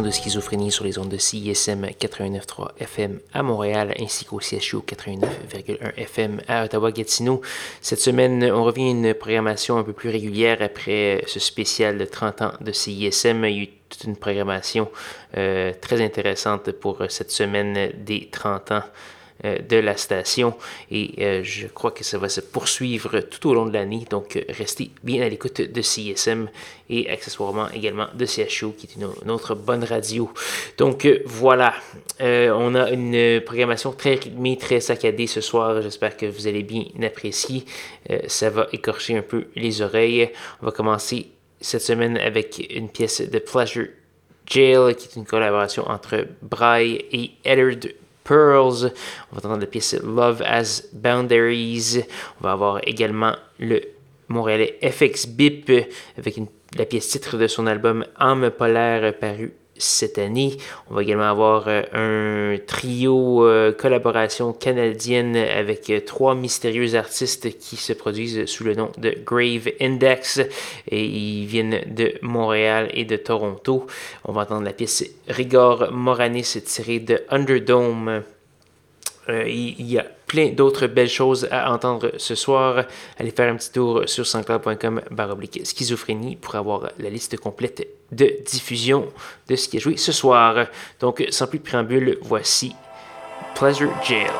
De Schizophrénie sur les ondes de CISM 89.3 FM à Montréal ainsi qu'au CHU 89.1 FM à Ottawa-Gatineau. Cette semaine, on revient à une programmation un peu plus régulière après ce spécial de 30 ans de CISM. Il y a eu toute une programmation euh, très intéressante pour cette semaine des 30 ans de la station et euh, je crois que ça va se poursuivre tout au long de l'année. Donc euh, restez bien à l'écoute de CSM et accessoirement également de CHO qui est une, autre bonne radio. Donc voilà, on a une programmation très rythmée, très saccadée ce soir. J'espère que vous allez bien apprécier. ça va écorcher un peu les oreilles. On va commencer cette semaine avec une pièce de Pleasure Jail, qui est une collaboration entre Bry et Eddard Pearls. On va entendre la pièce Love as Boundaries. On va avoir également le Montréalais FX Bip avec la pièce titre de son album Âme polaire paru cette année. On va également avoir euh, un trio euh, collaboration canadienne avec euh, trois mystérieux artistes qui se produisent sous le nom de Grave Index et ils viennent de Montréal et de Toronto. On va entendre la pièce Rigor Moranis tirée de Underdome. il y a plein d'autres belles choses à entendre ce soir. Allez faire un petit tour sur sanscloud.com baroblique schizophrénie pour avoir la liste complète de diffusion de ce qui est joué ce soir. Donc, sans plus de préambule, voici Pleasure Jail.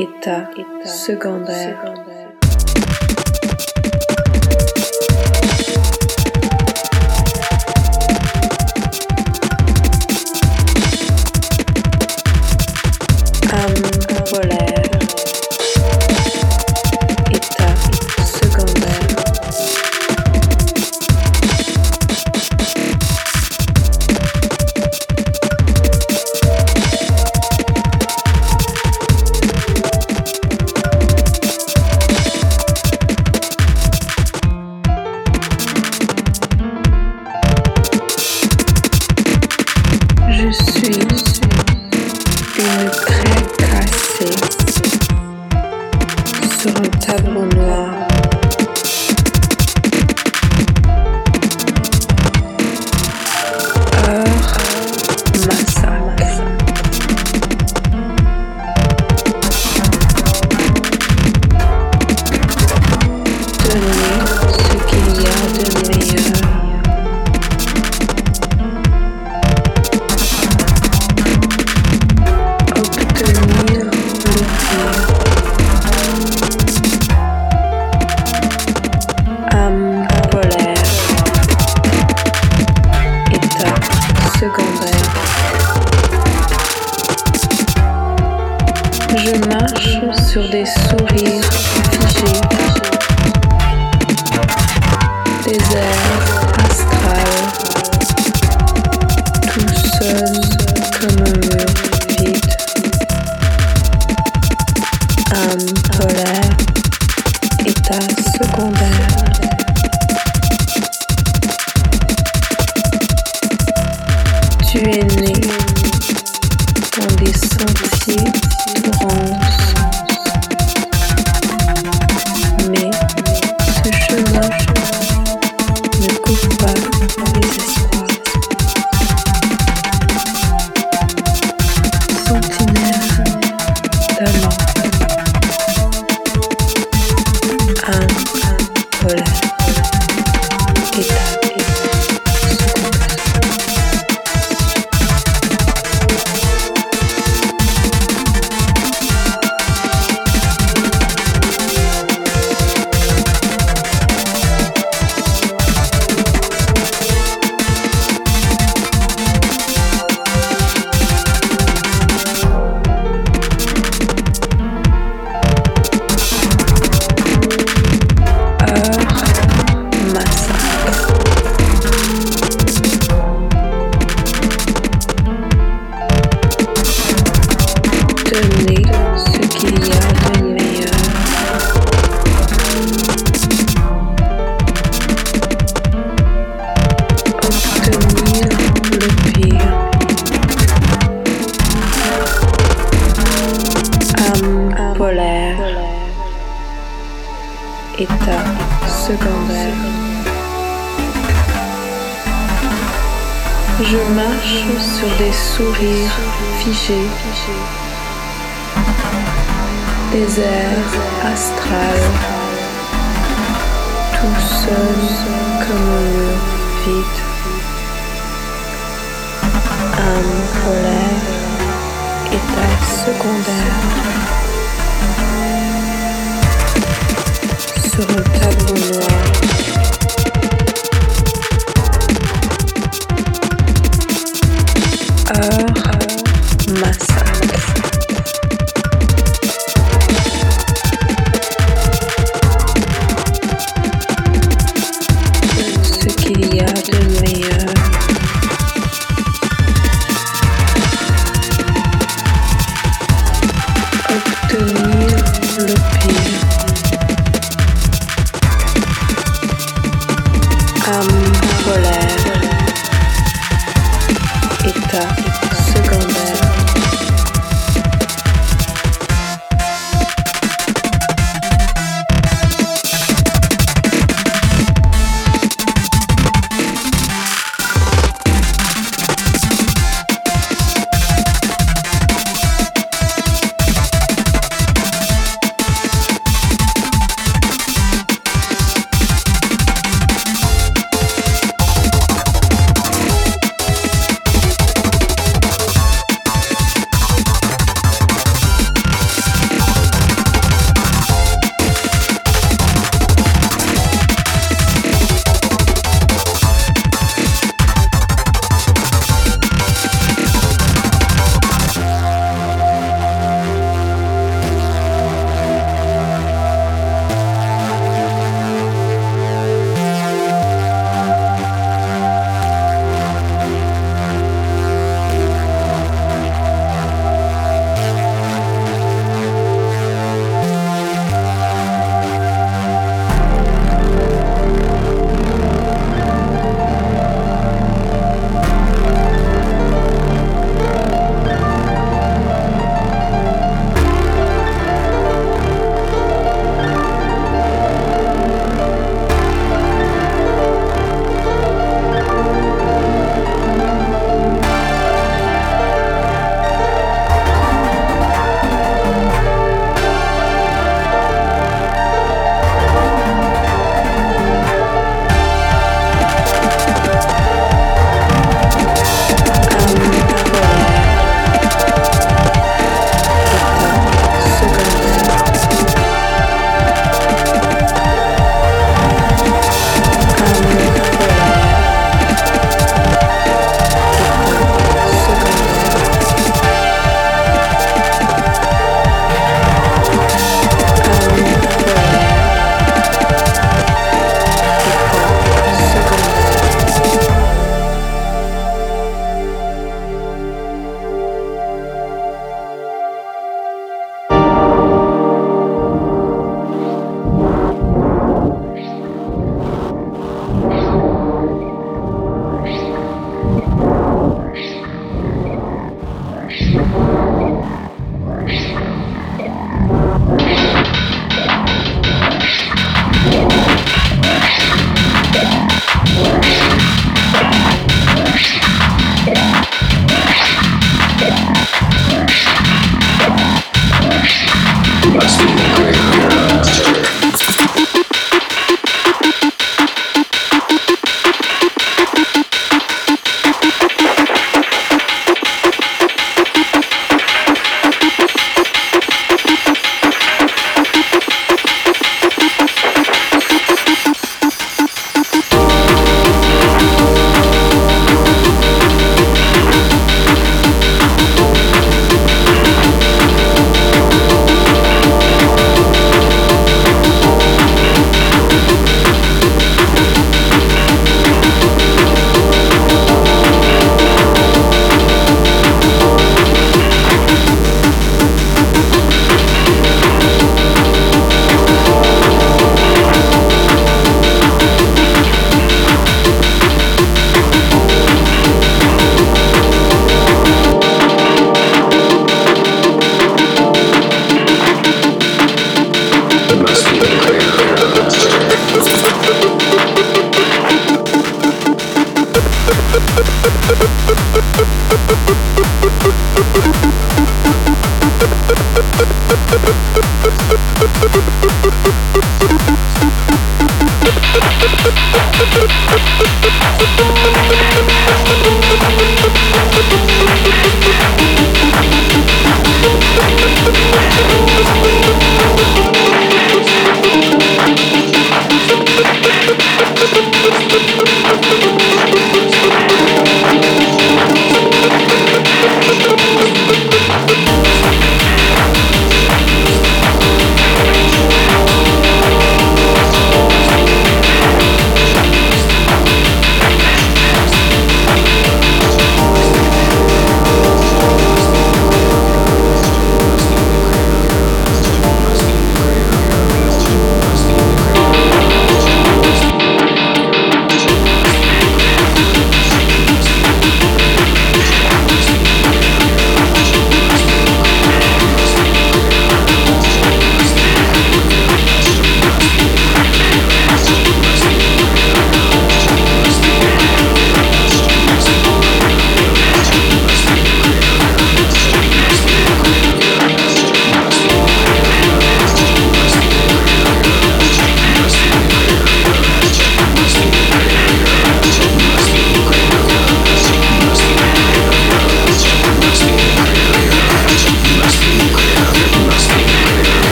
état, secondaire. Segunda. un problème est secondaire.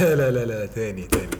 لا لا لا لا تاني تاني.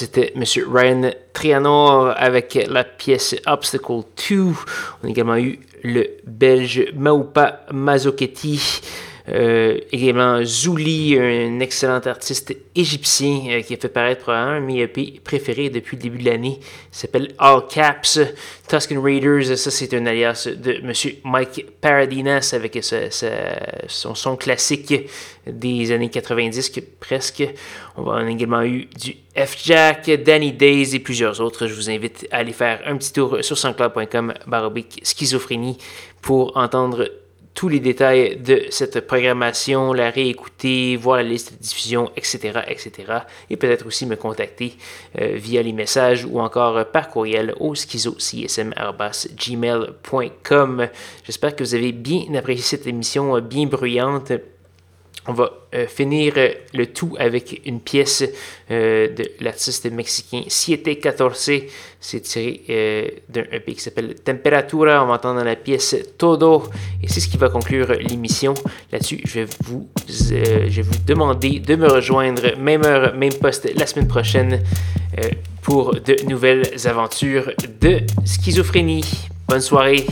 C'était M. Ryan Trianor avec la pièce Obstacle 2. On a également eu le belge Maupa Mazzochetti. Euh, également Zouli, un excellent artiste égyptien euh, qui a fait paraître probablement mes EP préférés depuis le début de l'année. Il s'appelle All Caps. Tuscan Raiders, ça c'est un alias de M. Mike Paradinas avec son son classique des années 90 que presque. On a également eu du F-Jack, Danny Days et plusieurs autres. Je vous invite à aller faire un petit tour sur sanscloud.com baroblique schizophrénie pour entendre tous les détails de cette programmation, la réécouter, voir la liste de diffusion, etc., etc. Et peut-être aussi me contacter euh, via les messages ou encore par courriel au schizocsm.gmail.com. J'espère que vous avez bien apprécié cette émission euh, bien bruyante. On va euh, finir euh, le tout avec une pièce euh, de l'artiste mexicain Siete Catorce. C'est tiré d'un EP qui s'appelle Temperatura. On va entendre la pièce Todo. Et c'est ce qui va conclure l'émission. Là-dessus, je vais vous, je vais vous demander de me rejoindre, même heure, même poste, la semaine prochaine pour de nouvelles aventures de schizophrénie. Bonne soirée.